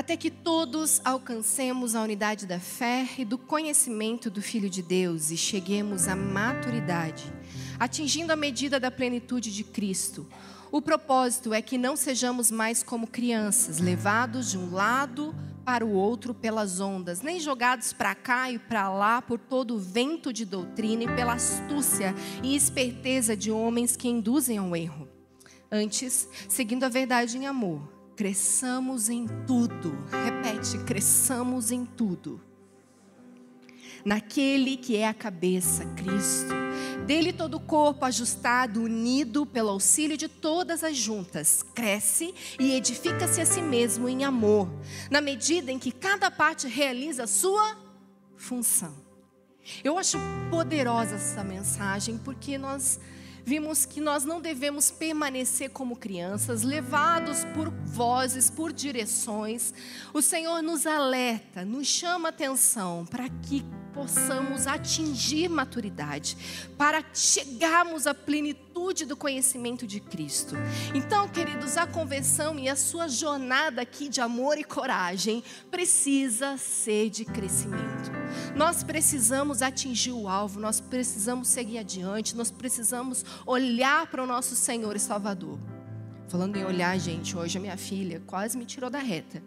até que todos alcancemos a unidade da fé e do conhecimento do Filho de Deus e cheguemos à maturidade, atingindo a medida da plenitude de Cristo. O propósito é que não sejamos mais como crianças, levados de um lado para o outro pelas ondas, nem jogados para cá e para lá por todo o vento de doutrina e pela astúcia e esperteza de homens que induzem ao erro. Antes, seguindo a verdade em amor, cresçamos em tudo. Repete, cresçamos em tudo. Naquele que é a cabeça, Cristo. Dele todo o corpo ajustado, unido pelo auxílio de todas as juntas, cresce e edifica-se a si mesmo em amor, na medida em que cada parte realiza a sua função. Eu acho poderosa essa mensagem porque nós vimos que nós não devemos permanecer como crianças, levados por vozes, por direções. O Senhor nos alerta, nos chama atenção para que possamos atingir maturidade, para chegarmos à plenitude do conhecimento de Cristo. Então, queridos, a conversão e a sua jornada aqui de amor e coragem precisa ser de crescimento. Nós precisamos atingir o alvo, nós precisamos seguir adiante, nós precisamos olhar para o nosso Senhor e Salvador. Falando em olhar, gente, hoje a minha filha quase me tirou da reta.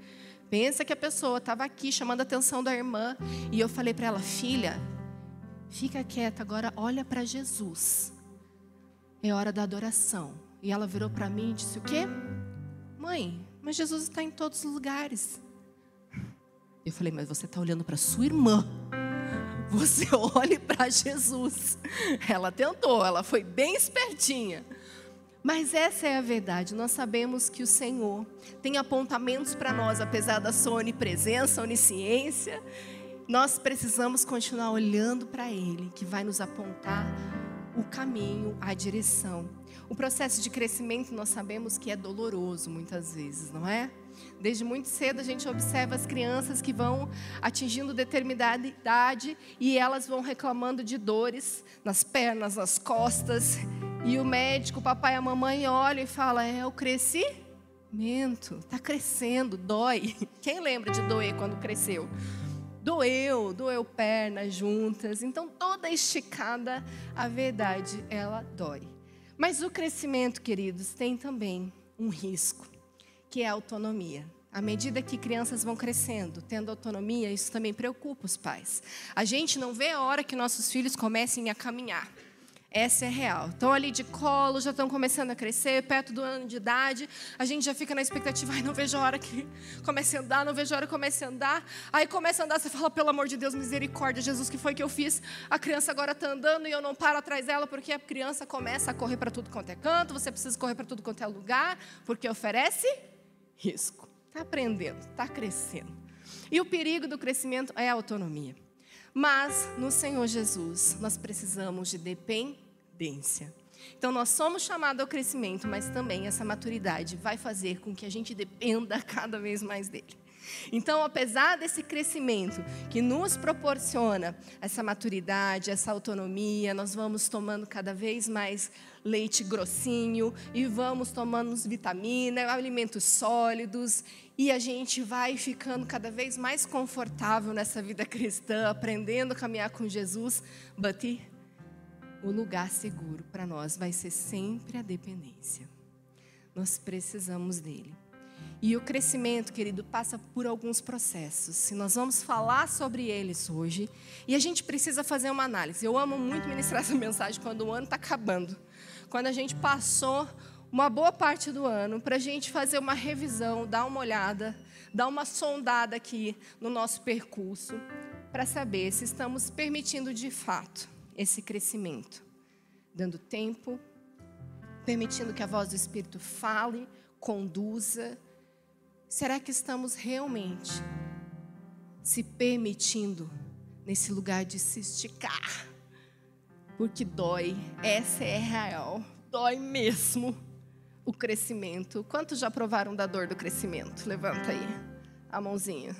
Pensa que a pessoa estava aqui chamando a atenção da irmã e eu falei para ela, filha, fica quieta agora, olha para Jesus. É hora da adoração. E ela virou para mim e disse o quê? Mãe, mas Jesus está em todos os lugares. Eu falei, mas você está olhando para sua irmã. Você olhe para Jesus. Ela tentou, ela foi bem espertinha. Mas essa é a verdade. Nós sabemos que o Senhor tem apontamentos para nós, apesar da sua onipresença, onisciência. Nós precisamos continuar olhando para Ele, que vai nos apontar o caminho, a direção. O processo de crescimento nós sabemos que é doloroso muitas vezes, não é? Desde muito cedo a gente observa as crianças que vão atingindo determinada idade e elas vão reclamando de dores nas pernas, nas costas. E o médico, o papai e a mamãe olham e falam: É o crescimento, está crescendo, dói. Quem lembra de doer quando cresceu? Doeu, doeu pernas juntas. Então, toda esticada, a verdade, ela dói. Mas o crescimento, queridos, tem também um risco que é a autonomia. À medida que crianças vão crescendo, tendo autonomia, isso também preocupa os pais. A gente não vê a hora que nossos filhos comecem a caminhar. Essa é real. Estão ali de colo, já estão começando a crescer, perto do ano de idade. A gente já fica na expectativa, ai, não vejo a hora que comece a andar, não vejo a hora que comece a andar. Aí começa a andar, você fala, pelo amor de Deus, misericórdia, Jesus, que foi que eu fiz? A criança agora está andando e eu não paro atrás dela, porque a criança começa a correr para tudo quanto é canto, você precisa correr para tudo quanto é lugar, porque oferece risco. Está aprendendo, está crescendo. E o perigo do crescimento é a autonomia. Mas no Senhor Jesus, nós precisamos de dependência. Então, nós somos chamados ao crescimento, mas também essa maturidade vai fazer com que a gente dependa cada vez mais dele. Então, apesar desse crescimento que nos proporciona essa maturidade, essa autonomia, nós vamos tomando cada vez mais leite grossinho e vamos tomando vitamina, alimentos sólidos e a gente vai ficando cada vez mais confortável nessa vida cristã, aprendendo a caminhar com Jesus, but o lugar seguro para nós vai ser sempre a dependência. Nós precisamos dele. E o crescimento, querido, passa por alguns processos. E nós vamos falar sobre eles hoje. E a gente precisa fazer uma análise. Eu amo muito ministrar essa mensagem quando o ano está acabando. Quando a gente passou uma boa parte do ano para a gente fazer uma revisão, dar uma olhada, dar uma sondada aqui no nosso percurso, para saber se estamos permitindo de fato esse crescimento. Dando tempo, permitindo que a voz do Espírito fale, conduza Será que estamos realmente se permitindo nesse lugar de se esticar? Porque dói, essa é real, dói mesmo o crescimento. Quantos já provaram da dor do crescimento? Levanta aí a mãozinha.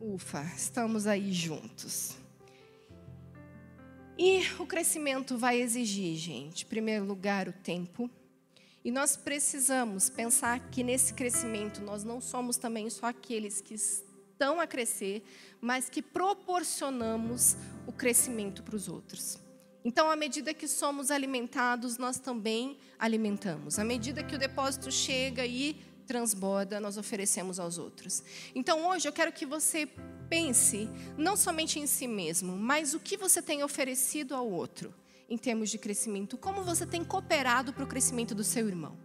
Ufa, estamos aí juntos. E o crescimento vai exigir, gente, em primeiro lugar, o tempo E nós precisamos pensar que nesse crescimento nós não somos também só aqueles que estão a crescer, mas que proporcionamos o crescimento para os outros. Então, à medida que somos alimentados, nós também alimentamos. À medida que o depósito chega e transborda, nós oferecemos aos outros. Então, hoje eu quero que você pense não somente em si mesmo, mas o que você tem oferecido ao outro em termos de crescimento, como você tem cooperado para o crescimento do seu irmão.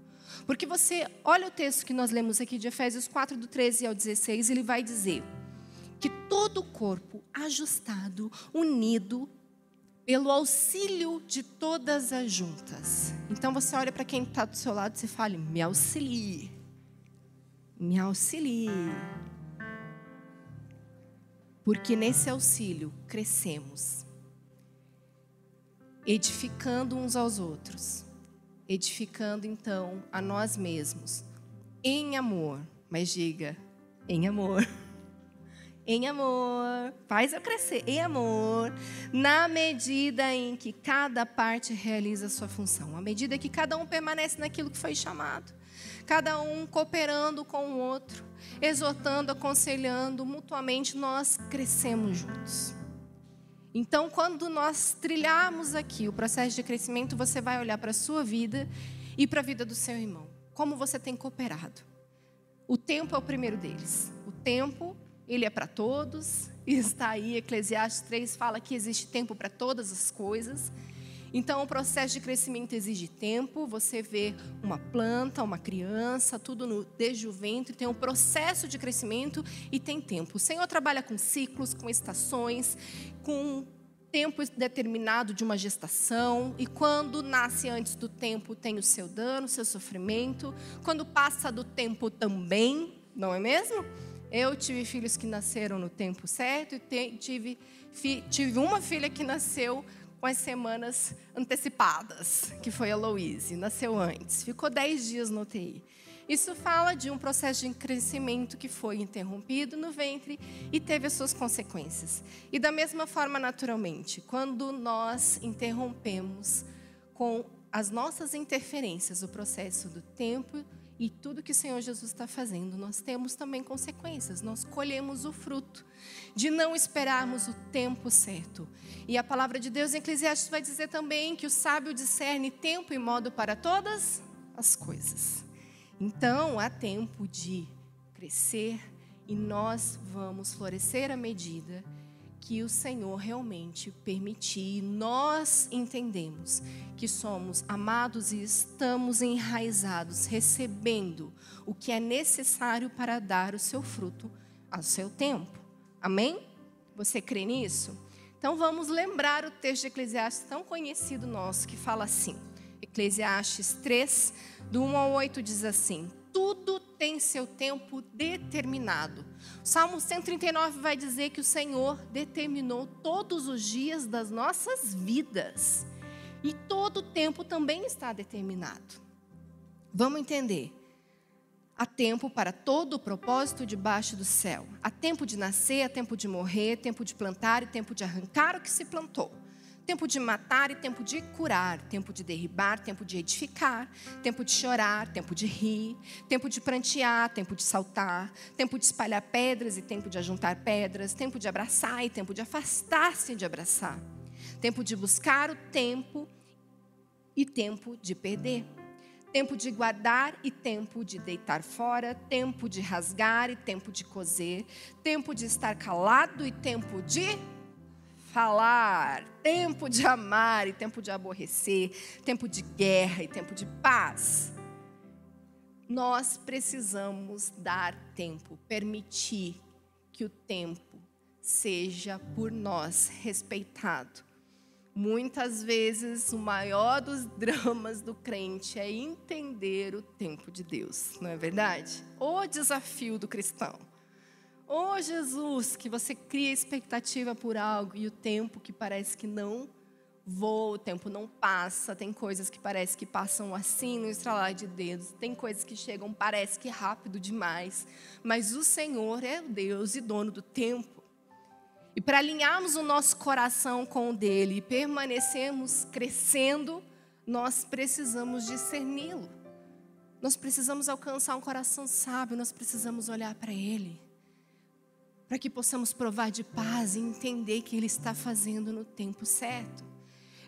Porque você, olha o texto que nós lemos aqui de Efésios 4, do 13 ao 16, ele vai dizer que todo o corpo ajustado, unido, pelo auxílio de todas as juntas. Então você olha para quem está do seu lado e fala: me auxilie, me auxilie. Porque nesse auxílio crescemos edificando uns aos outros, edificando então a nós mesmos, em amor, mas diga, em amor. Em amor, faz eu crescer, em amor, na medida em que cada parte realiza a sua função, à medida que cada um permanece naquilo que foi chamado, cada um cooperando com o outro, exortando, aconselhando, mutuamente nós crescemos juntos. Então, quando nós trilharmos aqui o processo de crescimento, você vai olhar para a sua vida e para a vida do seu irmão. Como você tem cooperado. O tempo é o primeiro deles. O tempo, ele é para todos. Está aí, Eclesiastes 3 fala que existe tempo para todas as coisas. Então, o processo de crescimento exige tempo. Você vê uma planta, uma criança, tudo no, desde o ventre, tem um processo de crescimento e tem tempo. O Senhor trabalha com ciclos, com estações, com tempo determinado de uma gestação, e quando nasce antes do tempo tem o seu dano, o seu sofrimento. Quando passa do tempo também, não é mesmo? Eu tive filhos que nasceram no tempo certo e tive, tive uma filha que nasceu com as semanas antecipadas, que foi a Louise, nasceu antes, ficou 10 dias no UTI. Isso fala de um processo de crescimento que foi interrompido no ventre e teve as suas consequências. E da mesma forma, naturalmente, quando nós interrompemos com as nossas interferências o processo do tempo e tudo que o Senhor Jesus está fazendo, nós temos também consequências, nós colhemos o fruto de não esperarmos o tempo certo. E a palavra de Deus em Eclesiastes vai dizer também que o sábio discerne tempo e modo para todas as coisas. Então, há tempo de crescer e nós vamos florescer à medida que o Senhor realmente permitir. Nós entendemos que somos amados e estamos enraizados, recebendo o que é necessário para dar o seu fruto ao seu tempo. Amém? Você crê nisso? Então vamos lembrar o texto de Eclesiastes tão conhecido nosso que fala assim. Eclesiastes 3, do 1 ao 8 diz assim: Tudo tem seu tempo determinado. Salmo 139 vai dizer que o Senhor determinou todos os dias das nossas vidas. E todo o tempo também está determinado. Vamos entender. Há tempo para todo o propósito debaixo do céu. Há tempo de nascer, há tempo de morrer, tempo de plantar e tempo de arrancar o que se plantou tempo de matar e tempo de curar, tempo de derribar, tempo de edificar, tempo de chorar, tempo de rir, tempo de prantear, tempo de saltar, tempo de espalhar pedras e tempo de ajuntar pedras, tempo de abraçar e tempo de afastar-se de abraçar, tempo de buscar o tempo e tempo de perder. Tempo de guardar e tempo de deitar fora, tempo de rasgar e tempo de coser, tempo de estar calado e tempo de falar, tempo de amar e tempo de aborrecer, tempo de guerra e tempo de paz. Nós precisamos dar tempo, permitir que o tempo seja por nós respeitado. Muitas vezes o maior dos dramas do crente é entender o tempo de Deus, não é verdade? O desafio do cristão. Oh Jesus, que você cria expectativa por algo e o tempo que parece que não voa, o tempo não passa, tem coisas que parece que passam assim no estralar de dedos, tem coisas que chegam parece que rápido demais, mas o Senhor é o Deus e dono do tempo. E para alinharmos o nosso coração com o dele e permanecermos crescendo, nós precisamos discerni-lo. Nós precisamos alcançar um coração sábio, nós precisamos olhar para Ele, para que possamos provar de paz e entender que Ele está fazendo no tempo certo.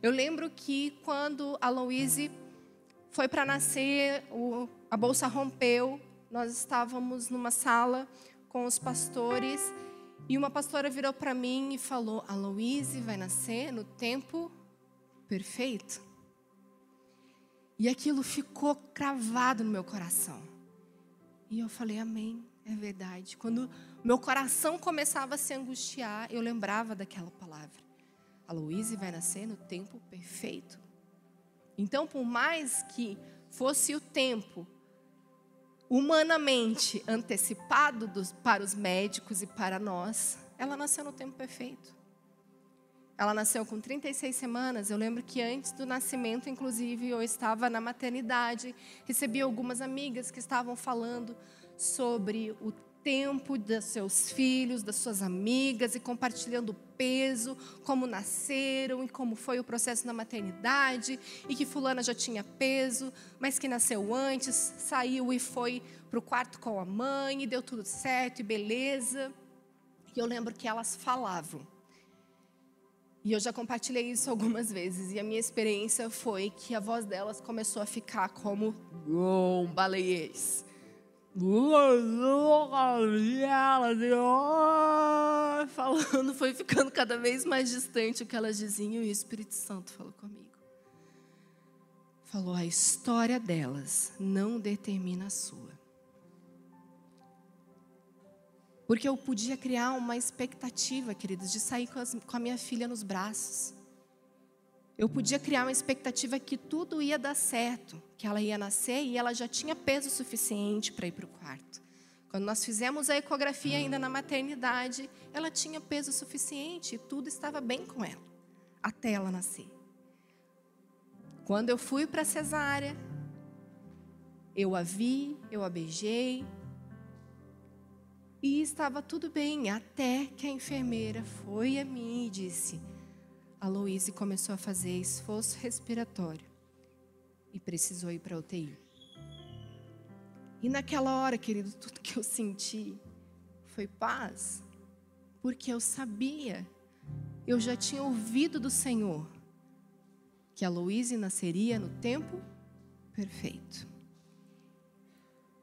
Eu lembro que quando a Louise foi para nascer, o, a bolsa rompeu, nós estávamos numa sala com os pastores e uma pastora virou para mim e falou: A Louise vai nascer no tempo perfeito. E aquilo ficou cravado no meu coração. E eu falei: Amém, é verdade. Quando meu coração começava a se angustiar, eu lembrava daquela palavra. A Louise vai nascer no tempo perfeito. Então, por mais que fosse o tempo humanamente antecipado dos, para os médicos e para nós, ela nasceu no tempo perfeito. Ela nasceu com 36 semanas. Eu lembro que antes do nascimento, inclusive, eu estava na maternidade, recebi algumas amigas que estavam falando sobre o tempo dos seus filhos, das suas amigas e compartilhando o peso, como nasceram e como foi o processo na maternidade e que fulana já tinha peso, mas que nasceu antes, saiu e foi para o quarto com a mãe e deu tudo certo e beleza. E eu lembro que elas falavam. E eu já compartilhei isso algumas vezes e a minha experiência foi que a voz delas começou a ficar como um baleiês falando, foi ficando cada vez mais distante o que elas diziam e o Espírito Santo falou comigo. Falou: a história delas não determina a sua. Porque eu podia criar uma expectativa, queridos, de sair com, com a minha filha nos braços. Eu podia criar uma expectativa que tudo ia dar certo, que ela ia nascer e ela já tinha peso suficiente para ir para o quarto. Quando nós fizemos a ecografia ainda na maternidade, ela tinha peso suficiente e tudo estava bem com ela, até ela nascer. Quando eu fui para a cesárea, eu a vi, eu a beijei, e estava tudo bem, até que a enfermeira foi a mim e disse: a Louise começou a fazer esforço respiratório e precisou ir para a UTI. E naquela hora, querido, tudo que eu senti foi paz, porque eu sabia, eu já tinha ouvido do Senhor que a Louise nasceria no tempo perfeito.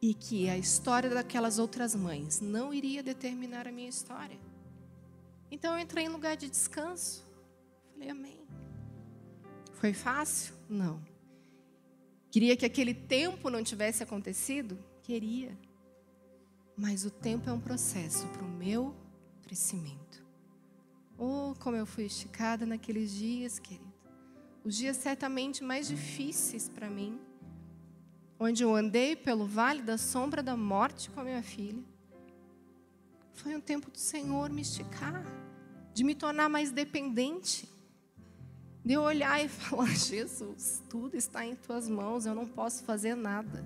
E que a história daquelas outras mães não iria determinar a minha história. Então eu entrei em lugar de descanso. Falei, amém. Foi fácil? Não. Queria que aquele tempo não tivesse acontecido? Queria. Mas o tempo é um processo para o meu crescimento. Oh, como eu fui esticada naqueles dias, querido. Os dias certamente mais difíceis para mim, onde eu andei pelo vale da sombra da morte com a minha filha. Foi um tempo do Senhor me esticar, de me tornar mais dependente de eu olhar e falar: Jesus, tudo está em tuas mãos, eu não posso fazer nada.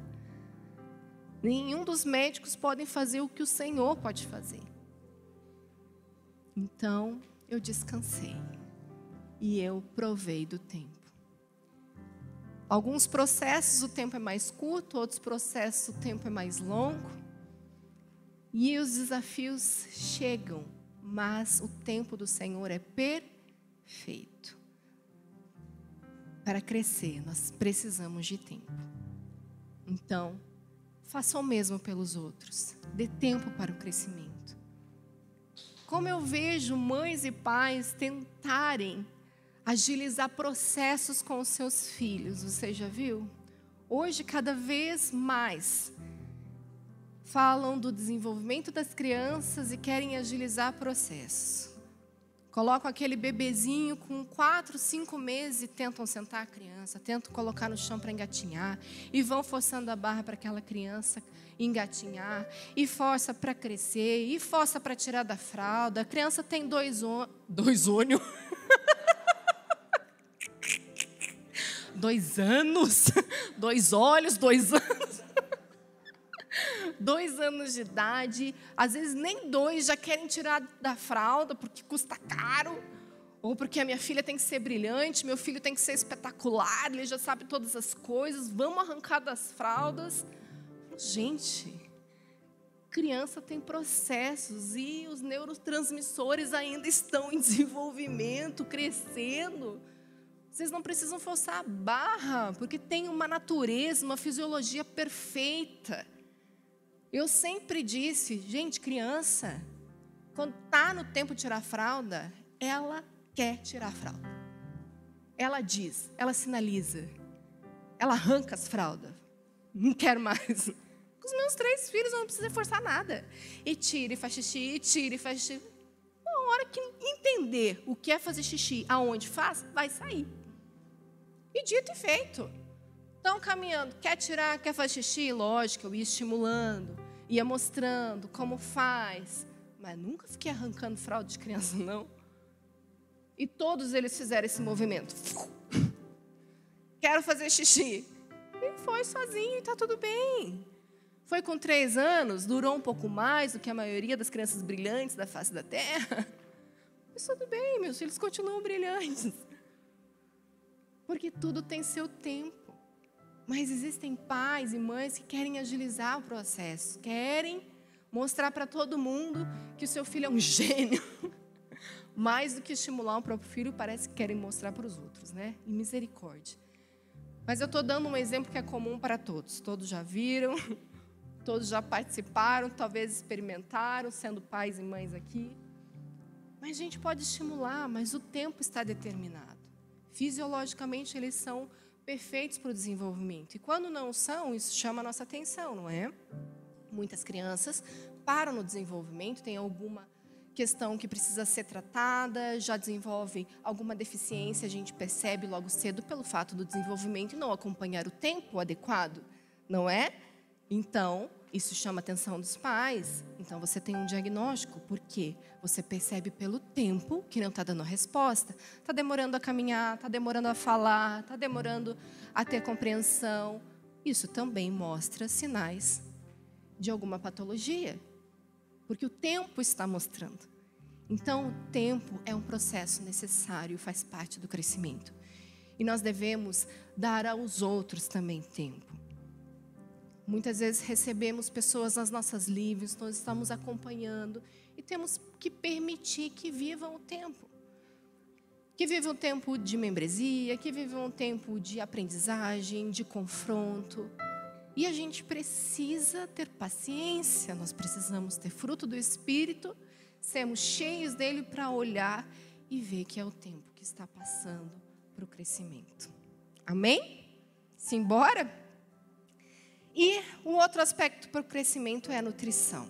Nenhum dos médicos podem fazer o que o Senhor pode fazer. Então eu descansei e eu provei do tempo. Alguns processos o tempo é mais curto, outros processos o tempo é mais longo. E os desafios chegam, mas o tempo do Senhor é perfeito. Para crescer, nós precisamos de tempo. Então, faça o mesmo pelos outros. Dê tempo para o crescimento. Como eu vejo mães e pais tentarem agilizar processos com os seus filhos, você já viu? Hoje, cada vez mais, falam do desenvolvimento das crianças e querem agilizar processos. Colocam aquele bebezinho com quatro, cinco meses e tentam sentar a criança, tentam colocar no chão para engatinhar. E vão forçando a barra para aquela criança engatinhar. E força para crescer. E força para tirar da fralda. A criança tem dois on... dois ônio. dois anos, dois olhos, dois anos dois anos de idade, às vezes nem dois já querem tirar da fralda porque custa caro. Ou porque a minha filha tem que ser brilhante, meu filho tem que ser espetacular, ele já sabe todas as coisas, vamos arrancar das fraldas. Gente, criança tem processos e os neurotransmissores ainda estão em desenvolvimento, crescendo. Vocês não precisam forçar a barra, porque tem uma natureza, uma fisiologia perfeita. Eu sempre disse, gente, criança, quando está no tempo de tirar fralda, ela quer tirar fralda. Ela diz, ela sinaliza, ela arranca as fraldas. Não quero mais. Com os meus três filhos, eu não preciso forçar nada. E tira e faz xixi, e tira e faz xixi. Uma hora que entender o que é fazer xixi, aonde faz, vai sair. E dito e feito. Estão caminhando, quer tirar, quer fazer xixi? Lógico, eu ia estimulando, ia mostrando como faz. Mas nunca fiquei arrancando fralda de criança, não. E todos eles fizeram esse movimento. Quero fazer xixi. E foi sozinho e está tudo bem. Foi com três anos, durou um pouco mais do que a maioria das crianças brilhantes da face da terra. Mas tudo bem, meus filhos continuam brilhantes. Porque tudo tem seu tempo. Mas existem pais e mães que querem agilizar o processo, querem mostrar para todo mundo que o seu filho é um gênio mais do que estimular o próprio filho, parece que querem mostrar para os outros, né? E misericórdia. Mas eu estou dando um exemplo que é comum para todos. Todos já viram, todos já participaram, talvez experimentaram, sendo pais e mães aqui. Mas a gente pode estimular, mas o tempo está determinado. Fisiologicamente, eles são perfeitos para o desenvolvimento. E quando não são, isso chama a nossa atenção, não é? Muitas crianças param no desenvolvimento, têm alguma questão que precisa ser tratada, já desenvolve alguma deficiência, a gente percebe logo cedo pelo fato do desenvolvimento não acompanhar o tempo adequado, não é? Então, isso chama a atenção dos pais. Então, você tem um diagnóstico, porque você percebe pelo tempo que não está dando resposta. Está demorando a caminhar, está demorando a falar, está demorando a ter compreensão. Isso também mostra sinais de alguma patologia porque o tempo está mostrando. Então, o tempo é um processo necessário, faz parte do crescimento. E nós devemos dar aos outros também tempo. Muitas vezes recebemos pessoas nas nossas lives, nós estamos acompanhando e temos que permitir que vivam o tempo. Que vivam um tempo de membresia, que vivam um tempo de aprendizagem, de confronto. E a gente precisa ter paciência, nós precisamos ter fruto do Espírito, sermos cheios dele para olhar e ver que é o tempo que está passando para o crescimento. Amém? Simbora? E o outro aspecto para o crescimento é a nutrição.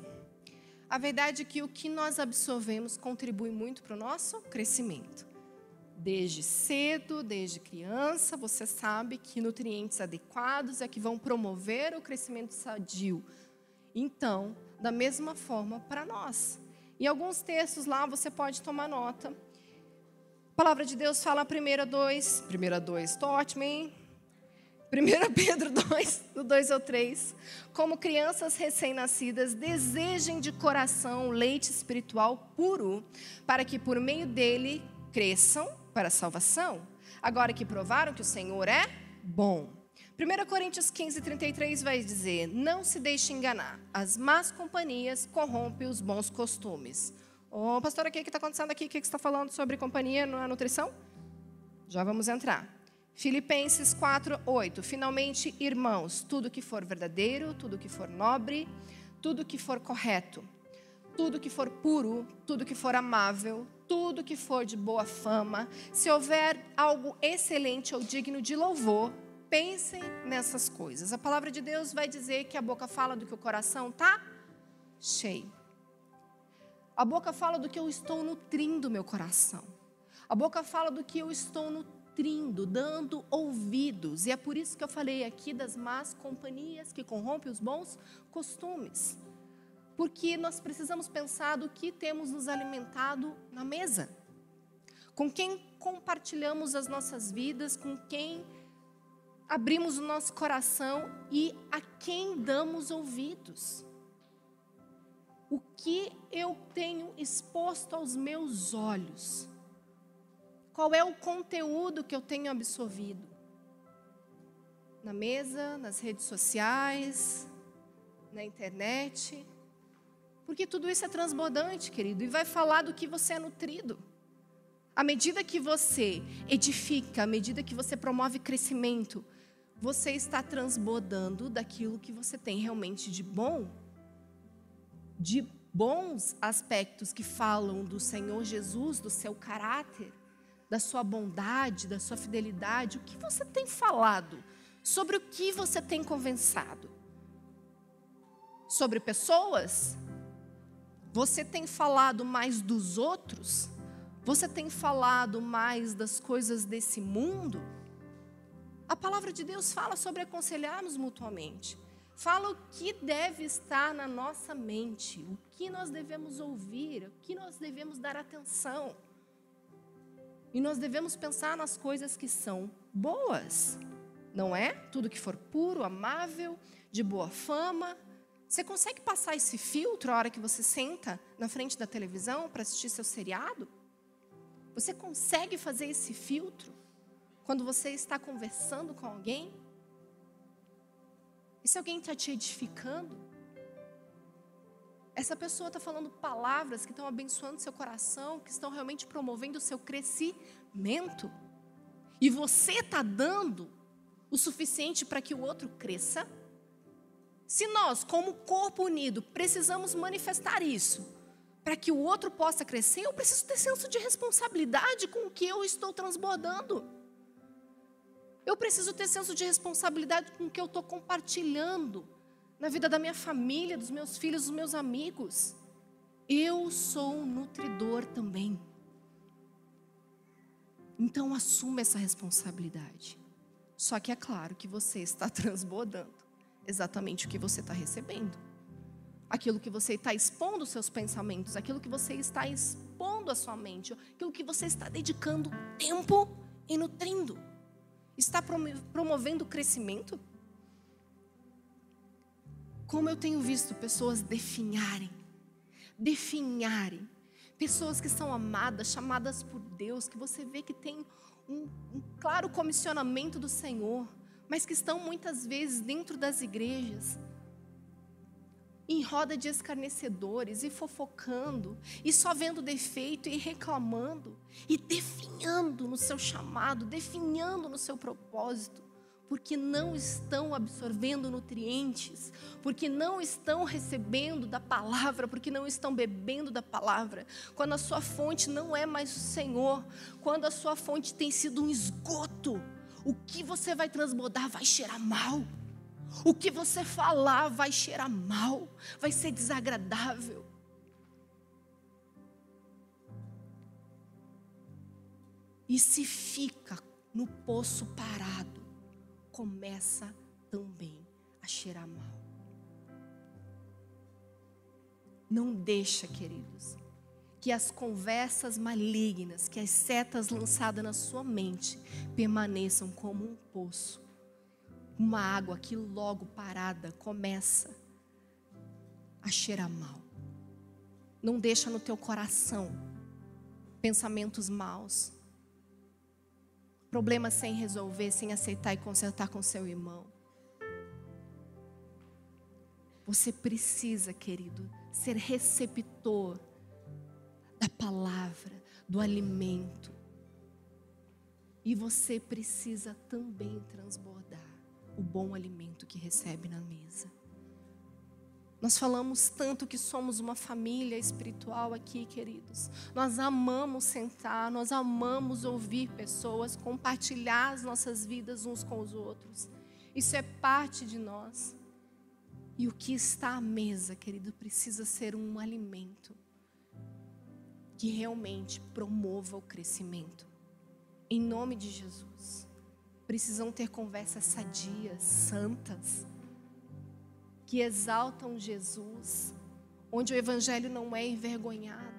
A verdade é que o que nós absorvemos contribui muito para o nosso crescimento. Desde cedo, desde criança, você sabe que nutrientes adequados é que vão promover o crescimento sadio. Então, da mesma forma para nós. Em alguns textos lá você pode tomar nota. A palavra de Deus fala 1 2, 1 2, estou ótimo, hein? 1 Pedro 2, do 2 ao 3. Como crianças recém-nascidas, desejem de coração leite espiritual puro, para que por meio dele cresçam para a salvação, agora que provaram que o Senhor é bom. 1 Coríntios 15, 33 vai dizer: Não se deixe enganar, as más companhias corrompem os bons costumes. Ô, oh, pastor, o que está acontecendo aqui? O que você está falando sobre companhia na nutrição? Já vamos entrar. Filipenses 4, 8. Finalmente, irmãos, tudo que for verdadeiro, tudo que for nobre, tudo que for correto, tudo que for puro, tudo que for amável, tudo que for de boa fama, se houver algo excelente ou digno de louvor, pensem nessas coisas. A palavra de Deus vai dizer que a boca fala do que o coração está cheio. A boca fala do que eu estou nutrindo meu coração. A boca fala do que eu estou nutrindo, dando ouvidos. E é por isso que eu falei aqui das más companhias que corrompem os bons costumes porque nós precisamos pensar do que temos nos alimentado na mesa. Com quem compartilhamos as nossas vidas, com quem abrimos o nosso coração e a quem damos ouvidos. O que eu tenho exposto aos meus olhos? Qual é o conteúdo que eu tenho absorvido? Na mesa, nas redes sociais, na internet. Porque tudo isso é transbordante, querido, e vai falar do que você é nutrido. À medida que você edifica, à medida que você promove crescimento, você está transbordando daquilo que você tem realmente de bom, de bons aspectos que falam do Senhor Jesus, do seu caráter, da sua bondade, da sua fidelidade. O que você tem falado? Sobre o que você tem conversado? Sobre pessoas? Você tem falado mais dos outros? Você tem falado mais das coisas desse mundo? A palavra de Deus fala sobre aconselharmos mutuamente. Fala o que deve estar na nossa mente, o que nós devemos ouvir, o que nós devemos dar atenção. E nós devemos pensar nas coisas que são boas, não é? Tudo que for puro, amável, de boa fama. Você consegue passar esse filtro a hora que você senta na frente da televisão para assistir seu seriado? Você consegue fazer esse filtro quando você está conversando com alguém? E se alguém está te edificando? Essa pessoa está falando palavras que estão abençoando seu coração, que estão realmente promovendo o seu crescimento. E você está dando o suficiente para que o outro cresça? Se nós, como corpo unido, precisamos manifestar isso, para que o outro possa crescer, eu preciso ter senso de responsabilidade com o que eu estou transbordando. Eu preciso ter senso de responsabilidade com o que eu estou compartilhando na vida da minha família, dos meus filhos, dos meus amigos. Eu sou um nutridor também. Então assuma essa responsabilidade. Só que é claro que você está transbordando exatamente o que você está recebendo aquilo que você está expondo os seus pensamentos, aquilo que você está expondo a sua mente, aquilo que você está dedicando tempo e nutrindo. Está promovendo crescimento? Como eu tenho visto pessoas definharem, definharem, pessoas que são amadas, chamadas por Deus, que você vê que tem um, um claro comissionamento do Senhor, mas que estão muitas vezes dentro das igrejas, em roda de escarnecedores e fofocando, e só vendo defeito e reclamando, e definhando no seu chamado, definhando no seu propósito, porque não estão absorvendo nutrientes, porque não estão recebendo da palavra, porque não estão bebendo da palavra. Quando a sua fonte não é mais o Senhor, quando a sua fonte tem sido um esgoto, o que você vai transbordar vai cheirar mal. O que você falar vai cheirar mal, vai ser desagradável. E se fica no poço parado, começa também a cheirar mal. Não deixa, queridos, que as conversas malignas, que as setas lançadas na sua mente permaneçam como um poço uma água que logo parada começa a cheirar mal. Não deixa no teu coração pensamentos maus. Problemas sem resolver, sem aceitar e consertar com seu irmão. Você precisa, querido, ser receptor da palavra, do alimento. E você precisa também transbordar o bom alimento que recebe na mesa. Nós falamos tanto que somos uma família espiritual aqui, queridos. Nós amamos sentar, nós amamos ouvir pessoas, compartilhar as nossas vidas uns com os outros. Isso é parte de nós. E o que está à mesa, querido, precisa ser um alimento que realmente promova o crescimento. Em nome de Jesus precisam ter conversas sadias, santas, que exaltam Jesus, onde o Evangelho não é envergonhado.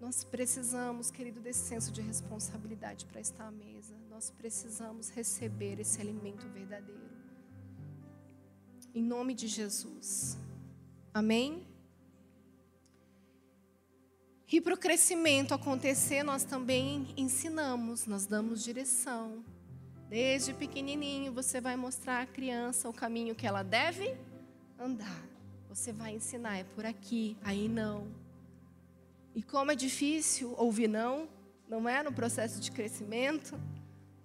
Nós precisamos, querido, desse senso de responsabilidade para estar à mesa. Nós precisamos receber esse alimento verdadeiro. Em nome de Jesus. Amém? E para o crescimento acontecer, nós também ensinamos, nós damos direção. Desde pequenininho, você vai mostrar à criança o caminho que ela deve andar. Você vai ensinar, é por aqui, aí não. E como é difícil ouvir não, não é no processo de crescimento,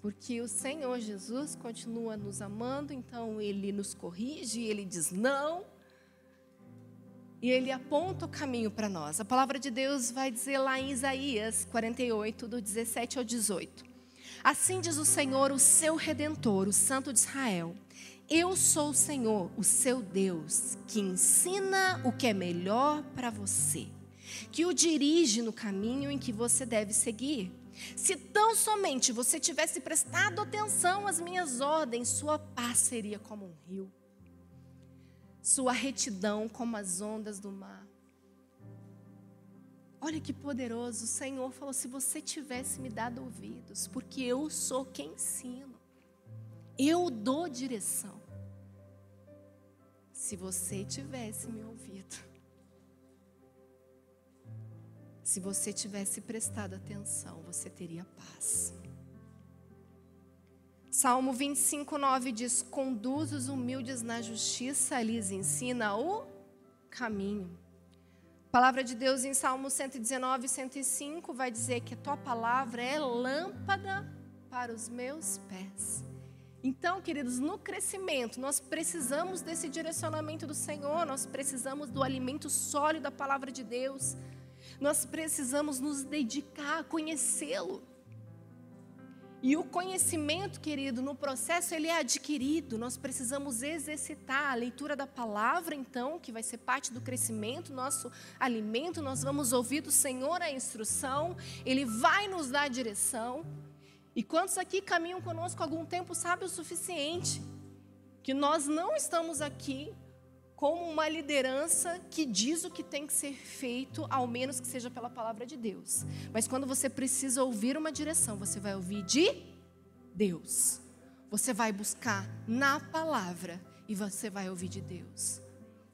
porque o Senhor Jesus continua nos amando, então ele nos corrige, ele diz não, e ele aponta o caminho para nós. A palavra de Deus vai dizer lá em Isaías 48, do 17 ao 18. Assim diz o Senhor, o seu redentor, o Santo de Israel: Eu sou o Senhor, o seu Deus, que ensina o que é melhor para você, que o dirige no caminho em que você deve seguir. Se tão somente você tivesse prestado atenção às minhas ordens, sua paz seria como um rio sua retidão como as ondas do mar. Olha que poderoso, o Senhor falou: se você tivesse me dado ouvidos, porque eu sou quem ensino, eu dou direção. Se você tivesse me ouvido, se você tivesse prestado atenção, você teria paz. Salmo 25, 9 diz: Conduz os humildes na justiça, lhes ensina o caminho. A palavra de Deus em Salmo 119, 105 vai dizer que a tua palavra é lâmpada para os meus pés. Então, queridos, no crescimento, nós precisamos desse direcionamento do Senhor, nós precisamos do alimento sólido da palavra de Deus, nós precisamos nos dedicar a conhecê-lo. E o conhecimento, querido, no processo ele é adquirido. Nós precisamos exercitar a leitura da palavra, então, que vai ser parte do crescimento, nosso alimento. Nós vamos ouvir do Senhor a instrução, ele vai nos dar a direção. E quantos aqui caminham conosco algum tempo sabem o suficiente que nós não estamos aqui como uma liderança que diz o que tem que ser feito, ao menos que seja pela palavra de Deus. Mas quando você precisa ouvir uma direção, você vai ouvir de Deus. Você vai buscar na palavra e você vai ouvir de Deus.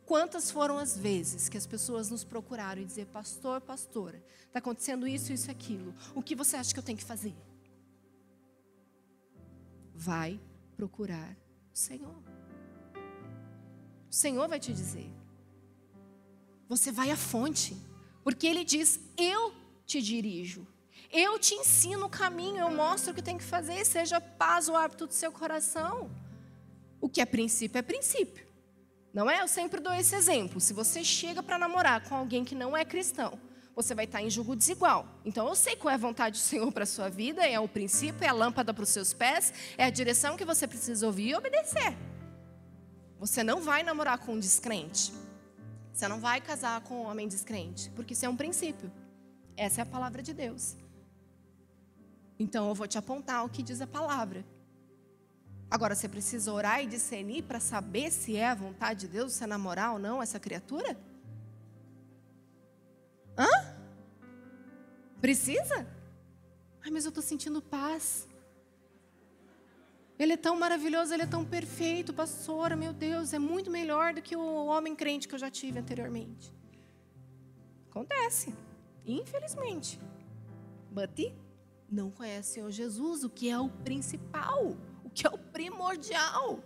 Quantas foram as vezes que as pessoas nos procuraram e dizer, pastor, pastora, está acontecendo isso, isso, aquilo. O que você acha que eu tenho que fazer? Vai procurar o Senhor. O Senhor vai te dizer. Você vai à fonte, porque Ele diz: Eu te dirijo, eu te ensino o caminho, eu mostro o que tem que fazer, seja paz o hábito do seu coração. O que é princípio é princípio. Não é? Eu sempre dou esse exemplo. Se você chega para namorar com alguém que não é cristão, você vai estar em julgo desigual. Então eu sei qual é a vontade do Senhor para a sua vida, é o princípio, é a lâmpada para os seus pés, é a direção que você precisa ouvir e obedecer. Você não vai namorar com um descrente. Você não vai casar com um homem descrente, porque isso é um princípio. Essa é a palavra de Deus. Então eu vou te apontar o que diz a palavra. Agora você precisa orar e discernir para saber se é a vontade de Deus você namorar ou não essa criatura? Hã? Precisa? Ai, mas eu estou sentindo paz. Ele é tão maravilhoso, ele é tão perfeito, pastora, meu Deus, é muito melhor do que o homem crente que eu já tive anteriormente. Acontece, infelizmente. But não conhece o Jesus, o que é o principal, o que é o primordial.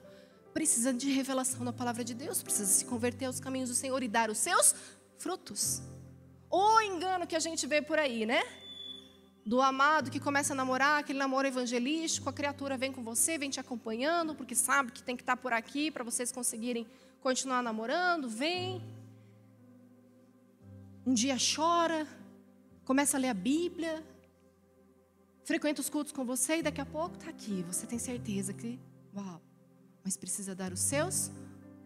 Precisa de revelação da palavra de Deus, precisa se converter aos caminhos do Senhor e dar os seus frutos. O engano que a gente vê por aí, né? Do amado que começa a namorar, aquele namoro evangelístico, a criatura vem com você, vem te acompanhando, porque sabe que tem que estar por aqui para vocês conseguirem continuar namorando, vem. Um dia chora, começa a ler a Bíblia, frequenta os cultos com você e daqui a pouco está aqui. Você tem certeza que, uau, mas precisa dar os seus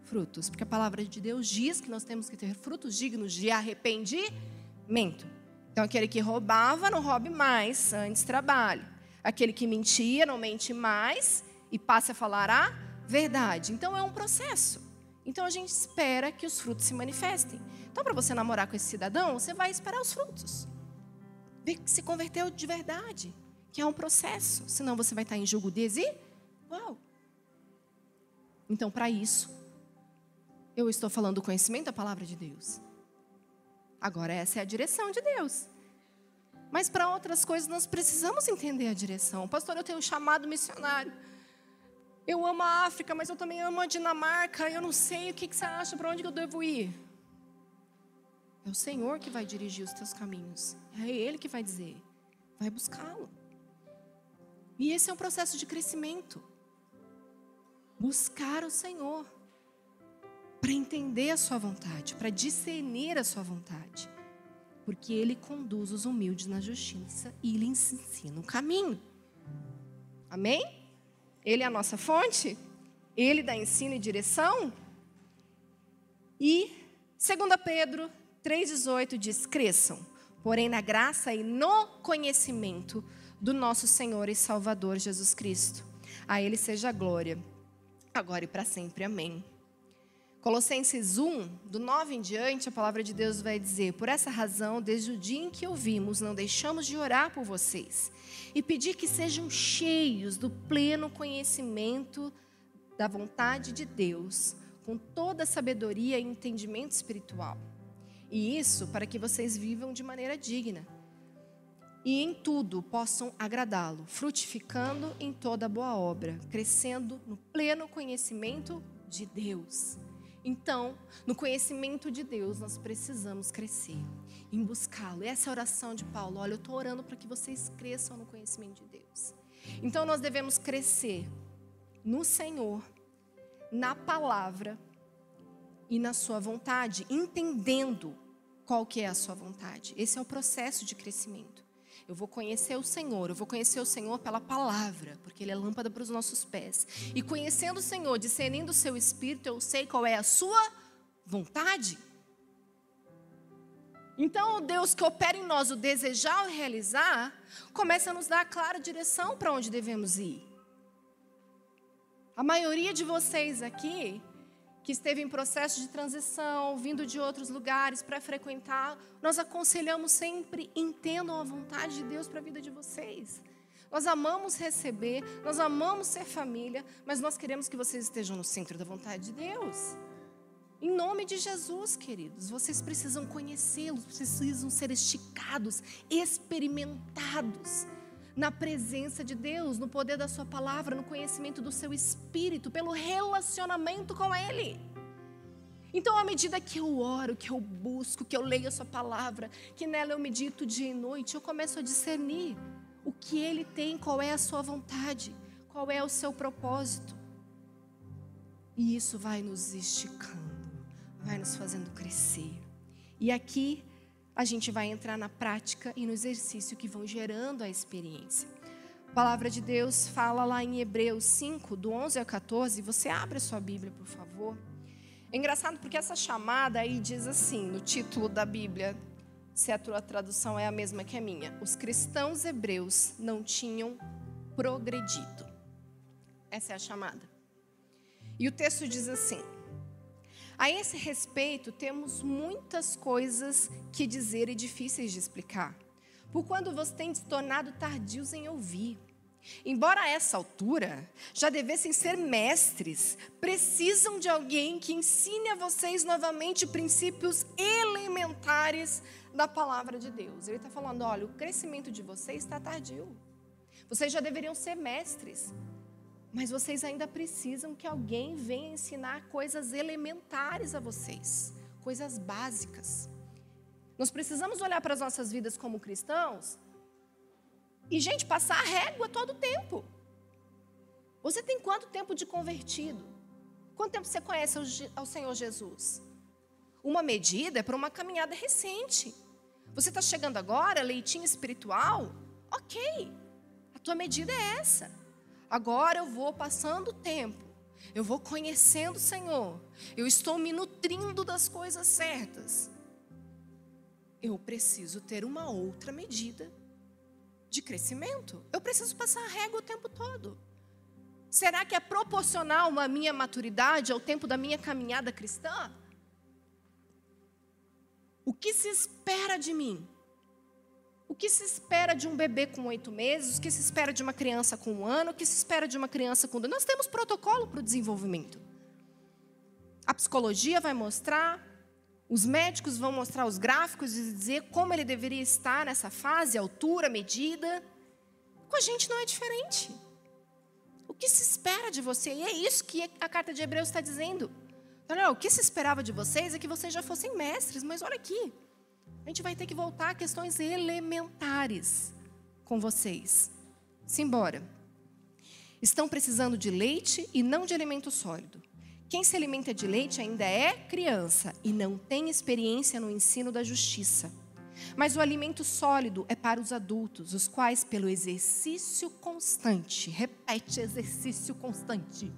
frutos, porque a palavra de Deus diz que nós temos que ter frutos dignos de arrependimento. Então, aquele que roubava, não roube mais, antes trabalho. Aquele que mentia, não mente mais e passe a falar a verdade. Então, é um processo. Então, a gente espera que os frutos se manifestem. Então, para você namorar com esse cidadão, você vai esperar os frutos. Ver que se converteu de verdade, que é um processo. Senão, você vai estar em julgo desigual. Então, para isso, eu estou falando do conhecimento da palavra de Deus. Agora, essa é a direção de Deus. Mas para outras coisas nós precisamos entender a direção. Pastor, eu tenho um chamado missionário. Eu amo a África, mas eu também amo a Dinamarca. Eu não sei o que, que você acha, para onde eu devo ir. É o Senhor que vai dirigir os teus caminhos. É Ele que vai dizer. Vai buscá-lo. E esse é um processo de crescimento. Buscar o Senhor. Para entender a Sua vontade. Para discernir a Sua vontade. Porque Ele conduz os humildes na justiça e Ele ensina o caminho. Amém? Ele é a nossa fonte, ele dá ensino e direção. E 2 Pedro 3,18 diz: cresçam, porém na graça e no conhecimento do nosso Senhor e Salvador Jesus Cristo. A Ele seja a glória, agora e para sempre. Amém. Colossenses 1, do 9 em diante, a palavra de Deus vai dizer: Por essa razão, desde o dia em que ouvimos, não deixamos de orar por vocês e pedir que sejam cheios do pleno conhecimento da vontade de Deus, com toda a sabedoria e entendimento espiritual. E isso para que vocês vivam de maneira digna e em tudo possam agradá-lo, frutificando em toda boa obra, crescendo no pleno conhecimento de Deus. Então, no conhecimento de Deus, nós precisamos crescer, em buscá-lo. Essa é a oração de Paulo. Olha, eu estou orando para que vocês cresçam no conhecimento de Deus. Então, nós devemos crescer no Senhor, na palavra e na sua vontade, entendendo qual que é a sua vontade. Esse é o processo de crescimento. Eu vou conhecer o Senhor, eu vou conhecer o Senhor pela palavra, porque Ele é lâmpada para os nossos pés. E conhecendo o Senhor, discernindo o seu espírito, eu sei qual é a sua vontade. Então, o Deus que opera em nós o desejar ou realizar, começa a nos dar a clara direção para onde devemos ir. A maioria de vocês aqui que esteve em processo de transição, vindo de outros lugares para frequentar, nós aconselhamos sempre: entendam a vontade de Deus para a vida de vocês. Nós amamos receber, nós amamos ser família, mas nós queremos que vocês estejam no centro da vontade de Deus. Em nome de Jesus, queridos, vocês precisam conhecê-los, precisam ser esticados, experimentados na presença de Deus, no poder da Sua palavra, no conhecimento do seu espírito, pelo relacionamento com Ele. Então, à medida que eu oro, que eu busco, que eu leio a Sua palavra, que nela eu medito dia e noite, eu começo a discernir o que Ele tem, qual é a Sua vontade, qual é o seu propósito. E isso vai nos esticando, vai nos fazendo crescer. E aqui a gente vai entrar na prática e no exercício que vão gerando a experiência. A palavra de Deus fala lá em Hebreus 5, do 11 ao 14. Você abre a sua Bíblia, por favor. É engraçado porque essa chamada aí diz assim, no título da Bíblia, se a tua tradução é a mesma que a minha: Os cristãos hebreus não tinham progredido. Essa é a chamada. E o texto diz assim: a esse respeito, temos muitas coisas que dizer e difíceis de explicar, por quando tem se tornado tardios em ouvir. Embora a essa altura já devessem ser mestres, precisam de alguém que ensine a vocês novamente princípios elementares da palavra de Deus. Ele está falando: olha, o crescimento de vocês está tardio. Vocês já deveriam ser mestres. Mas vocês ainda precisam que alguém venha ensinar coisas elementares a vocês, coisas básicas. Nós precisamos olhar para as nossas vidas como cristãos e, gente, passar a régua todo o tempo. Você tem quanto tempo de convertido? Quanto tempo você conhece ao Senhor Jesus? Uma medida é para uma caminhada recente. Você está chegando agora, leitinho espiritual? Ok, a tua medida é essa. Agora eu vou passando o tempo, eu vou conhecendo o Senhor, eu estou me nutrindo das coisas certas. Eu preciso ter uma outra medida de crescimento. Eu preciso passar a régua o tempo todo. Será que é proporcional a minha maturidade ao tempo da minha caminhada cristã? O que se espera de mim? O que se espera de um bebê com oito meses? O que se espera de uma criança com um ano? O que se espera de uma criança com dois? Nós temos protocolo para o desenvolvimento. A psicologia vai mostrar, Os médicos vão mostrar os gráficos e dizer como ele deveria estar nessa fase, altura, medida. Com a gente não é diferente. O que se espera de você? E é isso que a carta de Hebreus está dizendo. Não, o que se esperava de vocês é que vocês já fossem mestres, mas olha aqui. A gente vai ter que voltar a questões elementares com vocês. Simbora. Estão precisando de leite e não de alimento sólido. Quem se alimenta de leite ainda é criança e não tem experiência no ensino da justiça. Mas o alimento sólido é para os adultos, os quais, pelo exercício constante, repete exercício constante,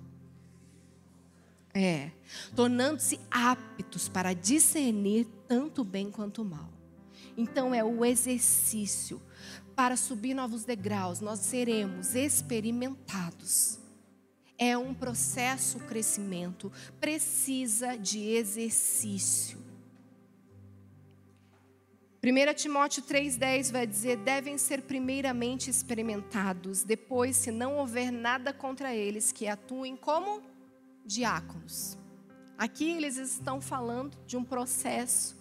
é, tornando-se aptos para discernir tanto o bem quanto o mal. Então, é o exercício. Para subir novos degraus, nós seremos experimentados é um processo crescimento, precisa de exercício. 1 Timóteo 3,10 vai dizer: devem ser primeiramente experimentados, depois, se não houver nada contra eles, que atuem como diáconos. Aqui eles estão falando de um processo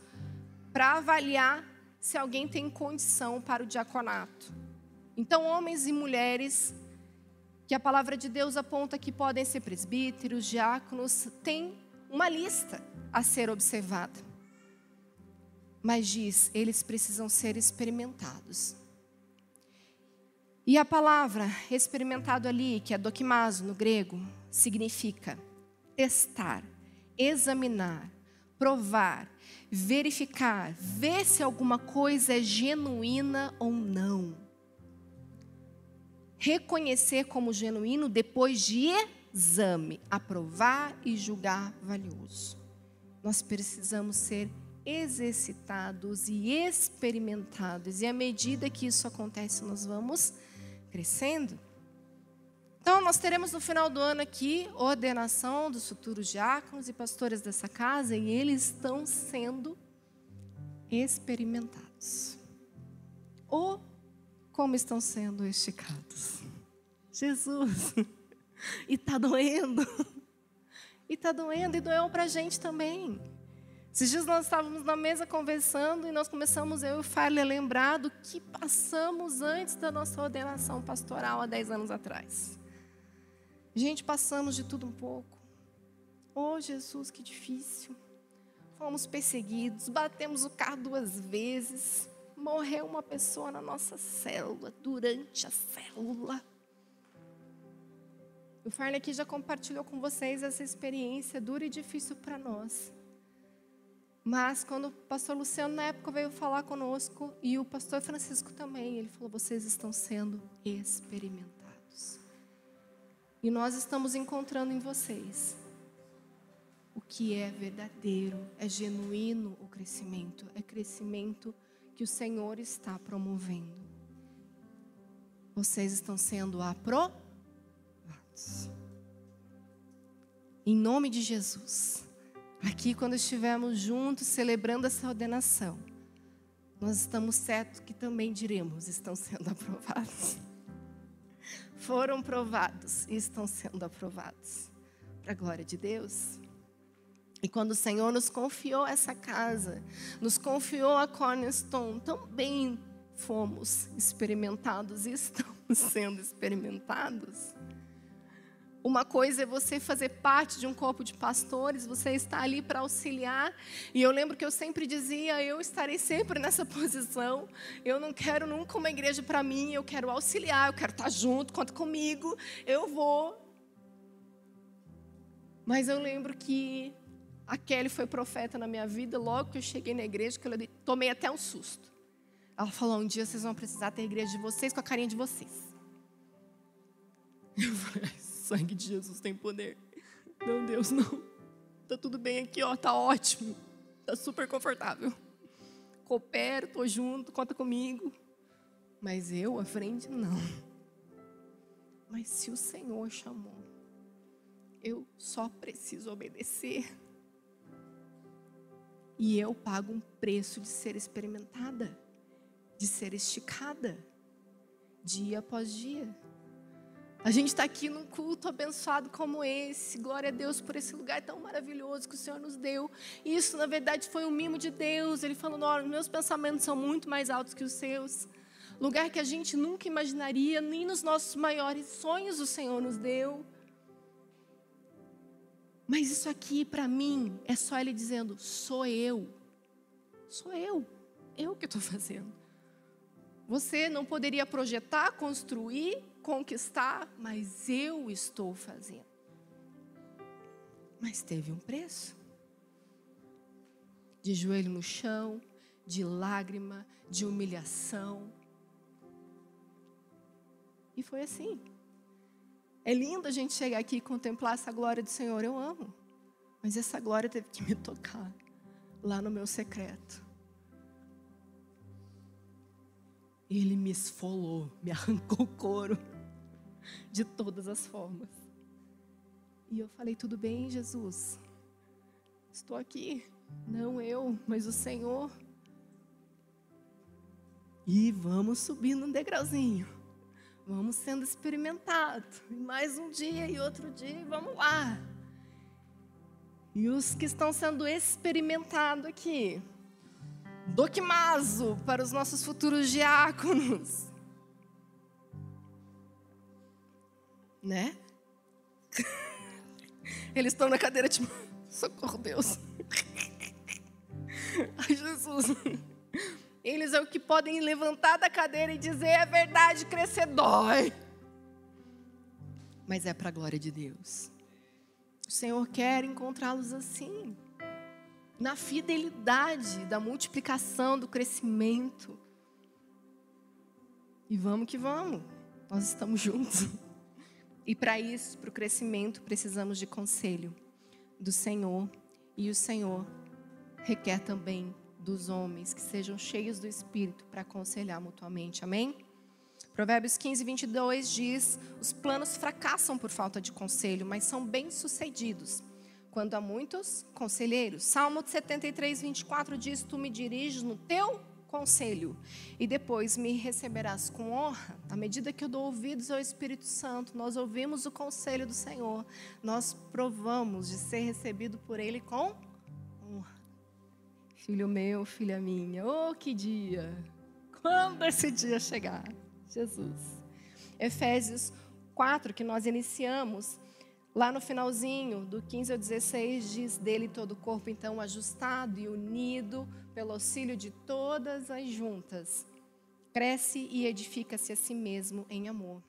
para avaliar se alguém tem condição para o diaconato. Então, homens e mulheres que a palavra de Deus aponta que podem ser presbíteros, diáconos, tem uma lista a ser observada. Mas diz, eles precisam ser experimentados. E a palavra experimentado ali, que é doquimazo no grego, significa testar, examinar, provar, verificar, ver se alguma coisa é genuína ou não reconhecer como genuíno depois de exame, aprovar e julgar valioso. Nós precisamos ser exercitados e experimentados, e à medida que isso acontece, nós vamos crescendo. Então, nós teremos no final do ano aqui ordenação dos futuros diáconos e pastores dessa casa, e eles estão sendo experimentados. Ou como estão sendo esticados. Jesus, e está doendo, e está doendo, e doeu para a gente também. Esses dias nós estávamos na mesa conversando e nós começamos, eu e o Farley, a lembrar do que passamos antes da nossa ordenação pastoral há 10 anos atrás. Gente, passamos de tudo um pouco. Oh, Jesus, que difícil. Fomos perseguidos, batemos o carro duas vezes morreu uma pessoa na nossa célula, durante a célula. O Farley aqui já compartilhou com vocês essa experiência dura e difícil para nós. Mas quando o pastor Luciano, na época, veio falar conosco, e o pastor Francisco também, ele falou: vocês estão sendo experimentados. E nós estamos encontrando em vocês o que é verdadeiro, é genuíno o crescimento, é crescimento que o Senhor está promovendo. Vocês estão sendo aprovados. Em nome de Jesus. Aqui, quando estivermos juntos celebrando essa ordenação, nós estamos certos que também diremos: estão sendo aprovados. Foram provados e estão sendo aprovados. Para a glória de Deus. E quando o Senhor nos confiou essa casa, nos confiou a Cornerstone, também fomos experimentados e estamos sendo experimentados. Uma coisa é você fazer parte de um corpo de pastores, você está ali para auxiliar. E eu lembro que eu sempre dizia: eu estarei sempre nessa posição. Eu não quero nunca uma igreja para mim, eu quero auxiliar, eu quero estar junto, conta comigo, eu vou. Mas eu lembro que a Kelly foi profeta na minha vida logo que eu cheguei na igreja, que eu tomei até um susto. Ela falou: um dia vocês vão precisar ter a igreja de vocês com a carinha de vocês. Eu falei: sangue de Jesus tem poder. Não, Deus, não. Tá tudo bem aqui, ó, tá ótimo. Tá super confortável. Coopero, tô junto, conta comigo. Mas eu, à frente, não. Mas se o Senhor chamou, eu só preciso obedecer. E eu pago um preço de ser experimentada, de ser esticada, dia após dia. A gente está aqui num culto abençoado como esse. Glória a Deus por esse lugar tão maravilhoso que o Senhor nos deu. Isso, na verdade, foi um mimo de Deus. Ele falou: meus pensamentos são muito mais altos que os seus. Lugar que a gente nunca imaginaria, nem nos nossos maiores sonhos o Senhor nos deu. Mas isso aqui, para mim, é só Ele dizendo: Sou eu. Sou eu. Eu que estou fazendo. Você não poderia projetar, construir, conquistar, mas eu estou fazendo. Mas teve um preço. De joelho no chão, de lágrima, de humilhação. E foi assim. É lindo a gente chegar aqui e contemplar essa glória do Senhor, eu amo. Mas essa glória teve que me tocar lá no meu secreto. Ele me esfolou, me arrancou o couro de todas as formas. E eu falei: tudo bem, Jesus, estou aqui, não eu, mas o Senhor. E vamos subindo um degrauzinho, vamos sendo experimentados. Mais um dia e outro dia, vamos lá. E os que estão sendo experimentados aqui, Doquimazo para os nossos futuros diáconos. Né? Eles estão na cadeira de socorro, Deus. Ai, Jesus. Eles é o que podem levantar da cadeira e dizer é verdade, crescer dói. Mas é para a glória de Deus. O Senhor quer encontrá-los assim na fidelidade da multiplicação, do crescimento. E vamos que vamos, nós estamos juntos. E para isso, para o crescimento, precisamos de conselho do Senhor. E o Senhor requer também dos homens que sejam cheios do Espírito para aconselhar mutuamente. Amém? Provérbios 15, 22 diz: Os planos fracassam por falta de conselho, mas são bem-sucedidos quando há muitos conselheiros. Salmo 73, 24 diz: Tu me diriges no teu conselho e depois me receberás com honra. À medida que eu dou ouvidos ao Espírito Santo, nós ouvimos o conselho do Senhor, nós provamos de ser recebido por Ele com honra. Filho meu, filha minha, oh que dia! Quando esse dia chegar? Jesus. Efésios 4, que nós iniciamos, Lá no finalzinho, do 15 ao 16, diz dele todo o corpo então ajustado e unido pelo auxílio de todas as juntas. Cresce e edifica-se a si mesmo em amor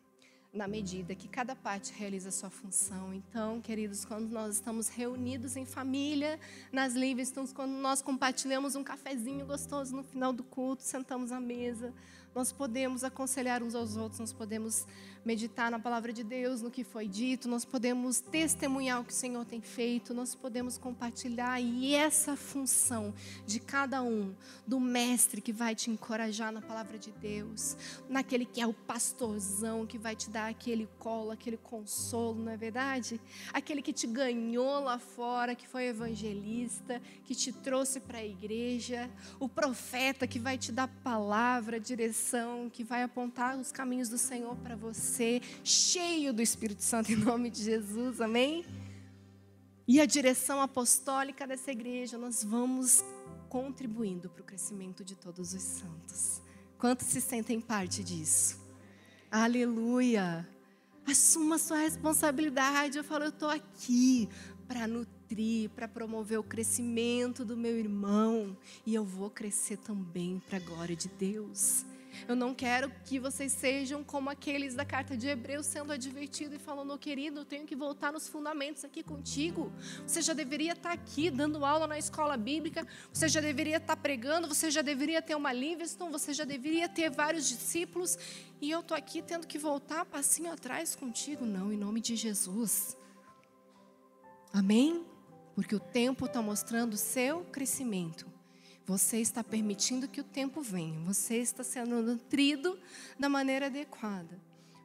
na medida que cada parte realiza sua função. Então, queridos, quando nós estamos reunidos em família, nas Livingstons, quando nós compartilhamos um cafezinho gostoso no final do culto, sentamos à mesa, nós podemos aconselhar uns aos outros, nós podemos meditar na palavra de Deus, no que foi dito, nós podemos testemunhar o que o Senhor tem feito, nós podemos compartilhar e essa função de cada um, do mestre que vai te encorajar na palavra de Deus, naquele que é o pastorzão que vai te dar aquele colo, aquele consolo, não é verdade? Aquele que te ganhou lá fora, que foi evangelista, que te trouxe para a igreja, o profeta que vai te dar palavra, direção, que vai apontar os caminhos do Senhor para você ser cheio do Espírito Santo em nome de Jesus, amém? E a direção apostólica dessa igreja, nós vamos contribuindo para o crescimento de todos os santos. Quantos se sentem parte disso? Aleluia! Assuma sua responsabilidade. Eu falo, eu estou aqui para nutrir, para promover o crescimento do meu irmão. E eu vou crescer também para a glória de Deus. Eu não quero que vocês sejam como aqueles da carta de Hebreus sendo advertido e falando, querido, eu tenho que voltar nos fundamentos aqui contigo. Você já deveria estar aqui dando aula na escola bíblica, você já deveria estar pregando, você já deveria ter uma Livingston, você já deveria ter vários discípulos, e eu estou aqui tendo que voltar passinho atrás contigo. Não, em nome de Jesus. Amém? Porque o tempo está mostrando o seu crescimento. Você está permitindo que o tempo venha. Você está sendo nutrido da maneira adequada.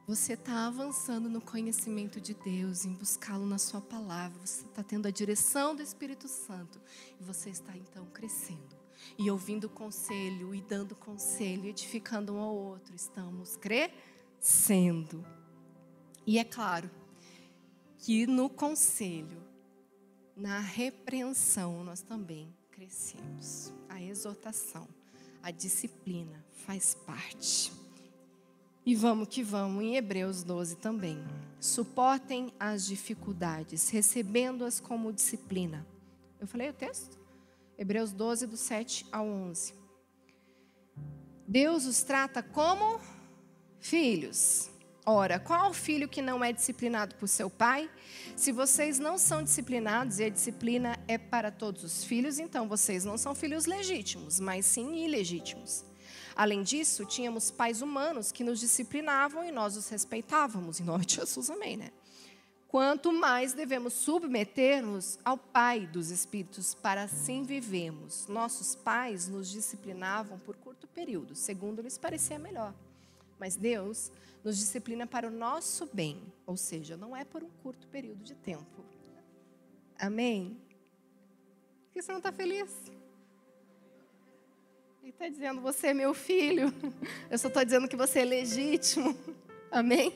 Você está avançando no conhecimento de Deus, em buscá-lo na Sua palavra. Você está tendo a direção do Espírito Santo. E você está então crescendo. E ouvindo conselho, e dando conselho, edificando um ao outro. Estamos crescendo. E é claro que no conselho, na repreensão, nós também crescemos. A exortação, a disciplina faz parte. E vamos que vamos, em Hebreus 12 também. Suportem as dificuldades, recebendo-as como disciplina. Eu falei o texto? Hebreus 12, do 7 ao 11. Deus os trata como filhos. Ora, qual filho que não é disciplinado por seu pai? Se vocês não são disciplinados e a disciplina é para todos os filhos, então vocês não são filhos legítimos, mas sim ilegítimos. Além disso, tínhamos pais humanos que nos disciplinavam e nós os respeitávamos. Em nome de Jesus, amém, né? Quanto mais devemos submeter-nos ao Pai dos Espíritos para assim vivemos. Nossos pais nos disciplinavam por curto período, segundo lhes parecia melhor. Mas Deus nos disciplina para o nosso bem, ou seja, não é por um curto período de tempo. Amém? Por que você não está feliz? Ele está dizendo, você é meu filho. Eu só estou dizendo que você é legítimo. Amém?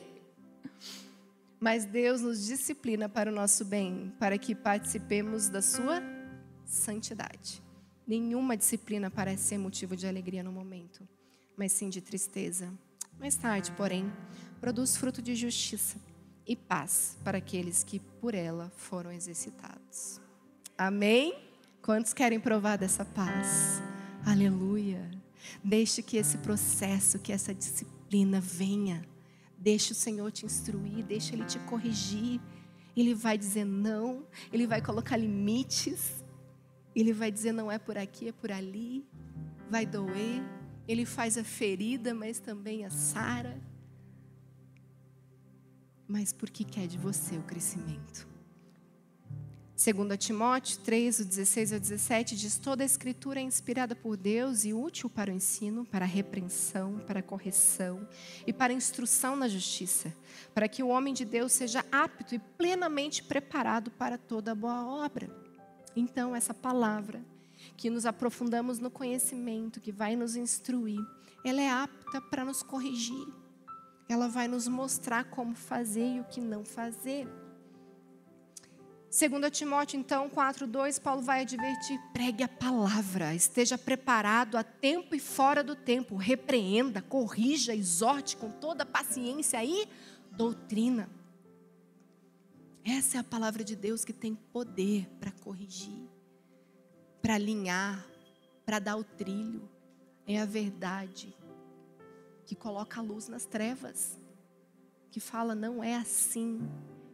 Mas Deus nos disciplina para o nosso bem, para que participemos da sua santidade. Nenhuma disciplina parece ser motivo de alegria no momento, mas sim de tristeza. Mais tarde, porém, produz fruto de justiça e paz para aqueles que por ela foram exercitados. Amém? Quantos querem provar dessa paz? Aleluia. Deixe que esse processo, que essa disciplina venha. Deixe o Senhor te instruir, deixe Ele te corrigir. Ele vai dizer não, Ele vai colocar limites. Ele vai dizer não é por aqui, é por ali. Vai doer, ele faz a ferida, mas também a sara. Mas porque quer de você o crescimento. Segundo Timóteo 3, o 16 ao 17, diz: Toda a escritura é inspirada por Deus e útil para o ensino, para a repreensão, para a correção e para a instrução na justiça, para que o homem de Deus seja apto e plenamente preparado para toda boa obra. Então, essa palavra que nos aprofundamos no conhecimento, que vai nos instruir, ela é apta para nos corrigir. Ela vai nos mostrar como fazer e o que não fazer. Segundo Timóteo, então, 4:2, Paulo vai advertir: pregue a palavra, esteja preparado a tempo e fora do tempo, repreenda, corrija, exorte com toda paciência e doutrina. Essa é a palavra de Deus que tem poder para corrigir para alinhar, para dar o trilho. É a verdade que coloca a luz nas trevas, que fala não é assim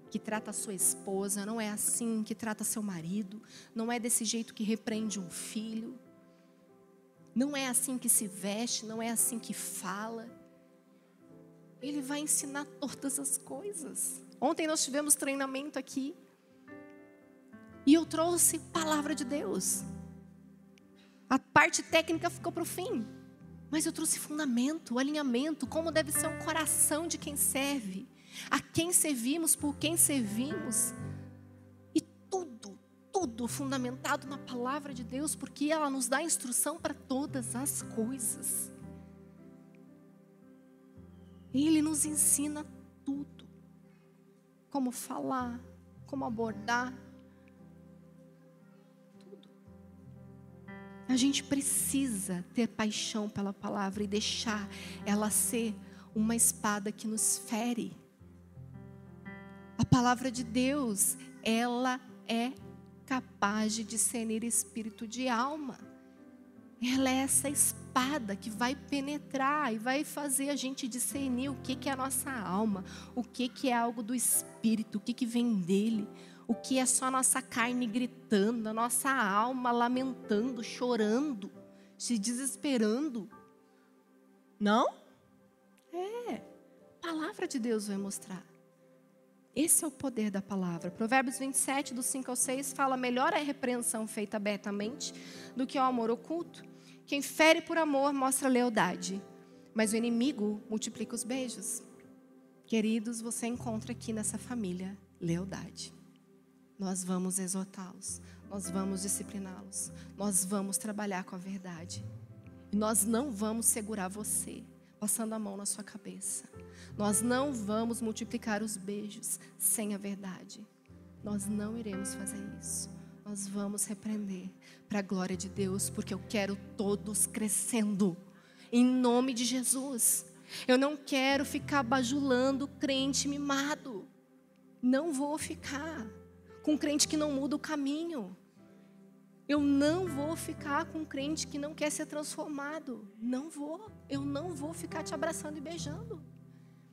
que trata a sua esposa, não é assim que trata seu marido, não é desse jeito que repreende um filho, não é assim que se veste, não é assim que fala. Ele vai ensinar todas as coisas. Ontem nós tivemos treinamento aqui e eu trouxe palavra de Deus. A parte técnica ficou para o fim. Mas eu trouxe fundamento, alinhamento, como deve ser o coração de quem serve, a quem servimos, por quem servimos. E tudo, tudo fundamentado na palavra de Deus, porque ela nos dá instrução para todas as coisas. Ele nos ensina tudo: como falar, como abordar, A gente precisa ter paixão pela palavra e deixar ela ser uma espada que nos fere. A palavra de Deus, ela é capaz de discernir espírito de alma. Ela é essa espada que vai penetrar e vai fazer a gente discernir o que, que é a nossa alma, o que, que é algo do espírito, o que, que vem dele, o que é só nossa carne gritando, a nossa alma lamentando, chorando, se desesperando. Não? É. A palavra de Deus vai mostrar. Esse é o poder da palavra. Provérbios 27, do 5 ao 6, fala: melhor é a repreensão feita abertamente do que o amor oculto. Quem fere por amor mostra lealdade, mas o inimigo multiplica os beijos. Queridos, você encontra aqui nessa família lealdade nós vamos exortá-los, nós vamos discipliná-los, nós vamos trabalhar com a verdade. E nós não vamos segurar você, passando a mão na sua cabeça. Nós não vamos multiplicar os beijos sem a verdade. Nós não iremos fazer isso. Nós vamos repreender para a glória de Deus, porque eu quero todos crescendo. Em nome de Jesus. Eu não quero ficar bajulando crente mimado. Não vou ficar com crente que não muda o caminho. Eu não vou ficar com crente que não quer ser transformado. Não vou. Eu não vou ficar te abraçando e beijando.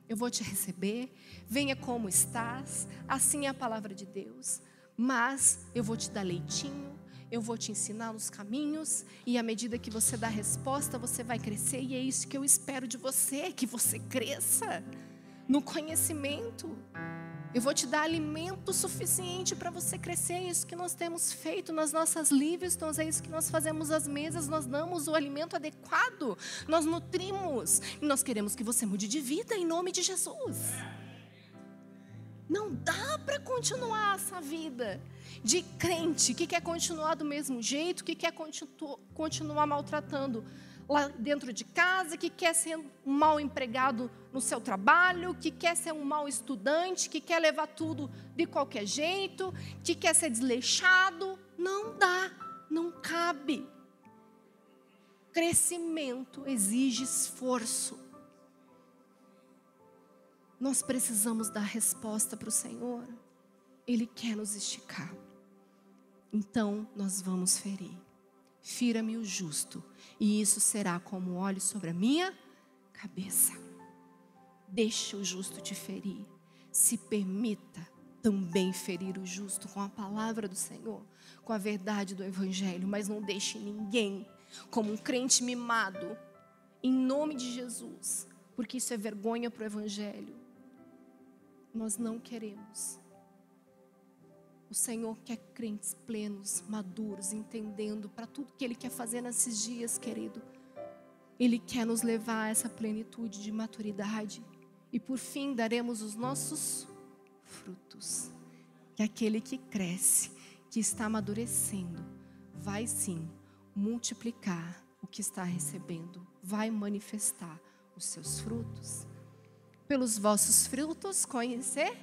Eu vou te receber. Venha como estás. Assim é a palavra de Deus. Mas eu vou te dar leitinho. Eu vou te ensinar nos caminhos. E à medida que você dá a resposta, você vai crescer. E é isso que eu espero de você: que você cresça no conhecimento. Eu vou te dar alimento suficiente para você crescer. É isso que nós temos feito nas nossas Livestons, é isso que nós fazemos às mesas. Nós damos o alimento adequado, nós nutrimos. E nós queremos que você mude de vida em nome de Jesus. Não dá para continuar essa vida de crente que quer continuar do mesmo jeito, que quer continuar maltratando lá dentro de casa, que quer ser um mau empregado no seu trabalho, que quer ser um mau estudante, que quer levar tudo de qualquer jeito, que quer ser desleixado. Não dá, não cabe. Crescimento exige esforço. Nós precisamos dar resposta para o Senhor. Ele quer nos esticar. Então, nós vamos ferir. Fira-me o justo, e isso será como óleo sobre a minha cabeça. Deixa o justo te ferir. Se permita também ferir o justo com a palavra do Senhor, com a verdade do Evangelho, mas não deixe ninguém como um crente mimado, em nome de Jesus, porque isso é vergonha para o Evangelho. Nós não queremos. O Senhor quer crentes plenos, maduros, entendendo para tudo que Ele quer fazer nesses dias, querido. Ele quer nos levar a essa plenitude de maturidade. E por fim daremos os nossos frutos. Que aquele que cresce, que está amadurecendo, vai sim multiplicar o que está recebendo, vai manifestar os seus frutos. Pelos vossos frutos conhecereis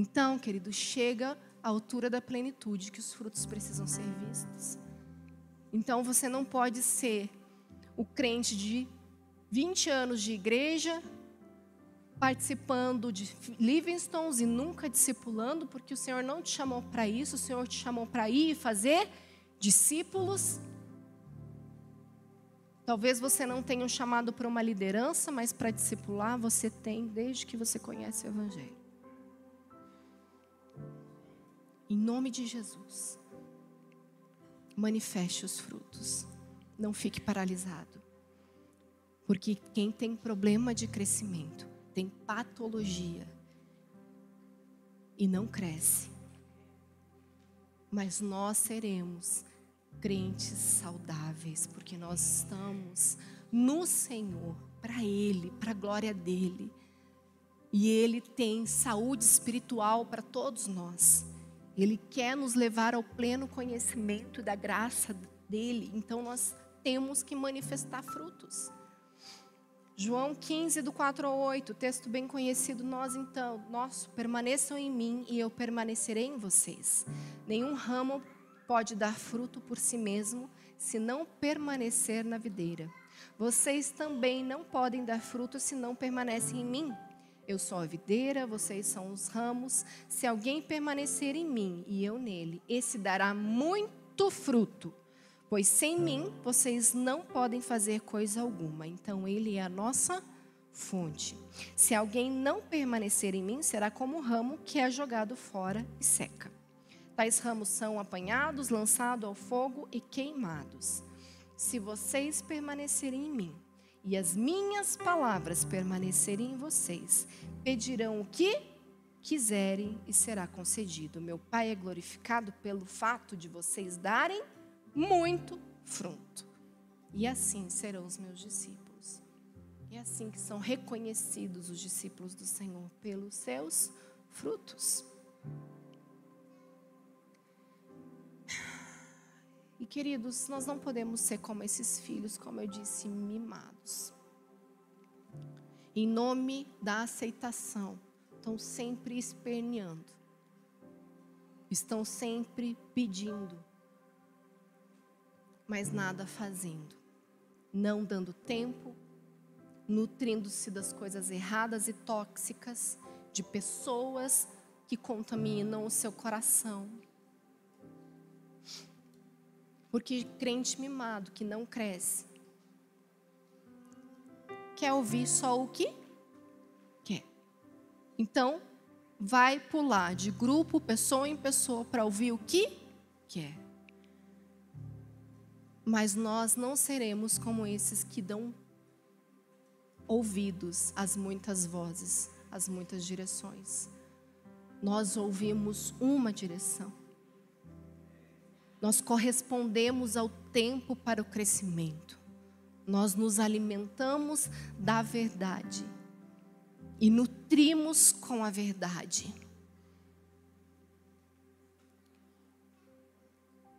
então, querido, chega à altura da plenitude que os frutos precisam ser vistos. Então, você não pode ser o crente de 20 anos de igreja, participando de Livingstones e nunca discipulando, porque o Senhor não te chamou para isso, o Senhor te chamou para ir e fazer discípulos. Talvez você não tenha um chamado para uma liderança, mas para discipular você tem desde que você conhece o Evangelho. Em nome de Jesus, manifeste os frutos. Não fique paralisado. Porque quem tem problema de crescimento, tem patologia e não cresce. Mas nós seremos crentes saudáveis, porque nós estamos no Senhor, para Ele, para a glória dEle. E Ele tem saúde espiritual para todos nós. Ele quer nos levar ao pleno conhecimento da graça dele, então nós temos que manifestar frutos. João 15, do 4 ao 8, texto bem conhecido, nós então, nosso, permaneçam em mim e eu permanecerei em vocês. Nenhum ramo pode dar fruto por si mesmo, se não permanecer na videira. Vocês também não podem dar fruto se não permanecem em mim. Eu sou a videira, vocês são os ramos. Se alguém permanecer em mim e eu nele, esse dará muito fruto. Pois sem mim vocês não podem fazer coisa alguma. Então ele é a nossa fonte. Se alguém não permanecer em mim, será como um ramo que é jogado fora e seca. Tais ramos são apanhados, lançados ao fogo e queimados. Se vocês permanecerem em mim, e as minhas palavras permanecerem em vocês, pedirão o que quiserem e será concedido. Meu Pai é glorificado pelo fato de vocês darem muito fruto. E assim serão os meus discípulos. É assim que são reconhecidos os discípulos do Senhor pelos seus frutos. E queridos, nós não podemos ser como esses filhos, como eu disse, mimados. Em nome da aceitação, estão sempre esperneando, estão sempre pedindo, mas nada fazendo, não dando tempo, nutrindo-se das coisas erradas e tóxicas, de pessoas que contaminam o seu coração. Porque crente mimado que não cresce, quer ouvir só o que quer. Então, vai pular de grupo, pessoa em pessoa, para ouvir o que quer. Mas nós não seremos como esses que dão ouvidos às muitas vozes, às muitas direções. Nós ouvimos uma direção. Nós correspondemos ao tempo para o crescimento. Nós nos alimentamos da verdade e nutrimos com a verdade.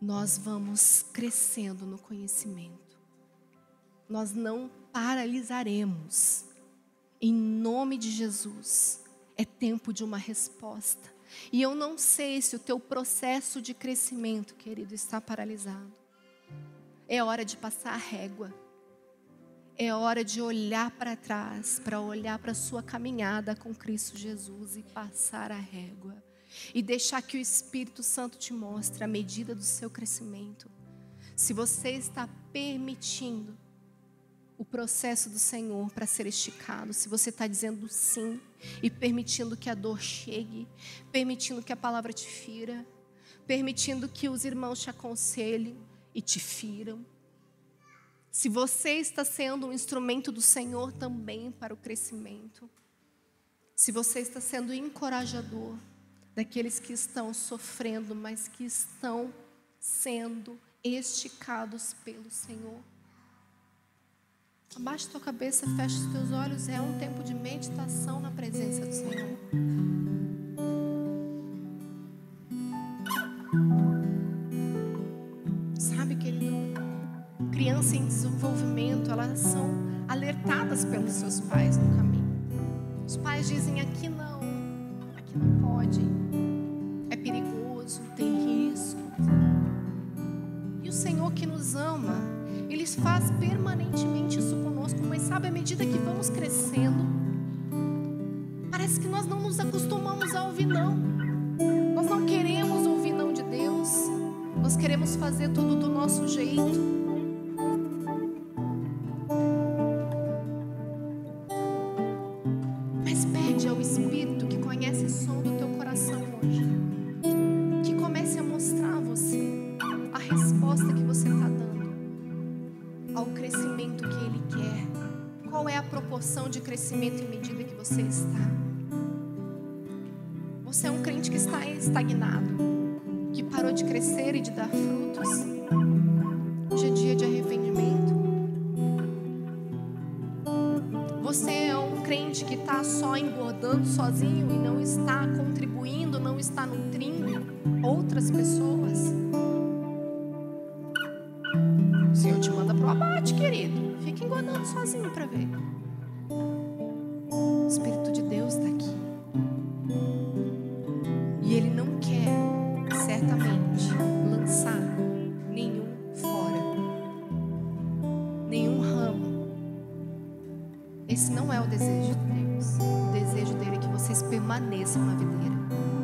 Nós vamos crescendo no conhecimento. Nós não paralisaremos. Em nome de Jesus, é tempo de uma resposta. E eu não sei se o teu processo de crescimento, querido, está paralisado. É hora de passar a régua. É hora de olhar para trás, para olhar para a sua caminhada com Cristo Jesus e passar a régua. E deixar que o Espírito Santo te mostre a medida do seu crescimento. Se você está permitindo o processo do Senhor para ser esticado, se você está dizendo sim e permitindo que a dor chegue, permitindo que a palavra te fira, permitindo que os irmãos te aconselhem e te firam. Se você está sendo um instrumento do Senhor também para o crescimento, se você está sendo encorajador daqueles que estão sofrendo, mas que estão sendo esticados pelo Senhor. Abaixa tua cabeça, fecha os teus olhos. É um tempo de meditação na presença do Senhor. Sabe, querido, criança em desenvolvimento, elas são alertadas pelos seus pais no caminho. Os pais dizem: aqui não, aqui não pode, é perigoso, tem risco. E o Senhor que nos ama, ele faz permanentemente isso conosco, mas sabe, à medida que vamos crescendo, parece que nós não nos acostumamos a ouvir não. Nós não queremos ouvir não de Deus. Nós queremos fazer tudo do nosso jeito. Então abate, querido. Fica enganando sozinho para ver. O Espírito de Deus está aqui. E Ele não quer, certamente, lançar nenhum fora, nenhum ramo. Esse não é o desejo de Deus. O desejo dele é que vocês permaneçam na videira.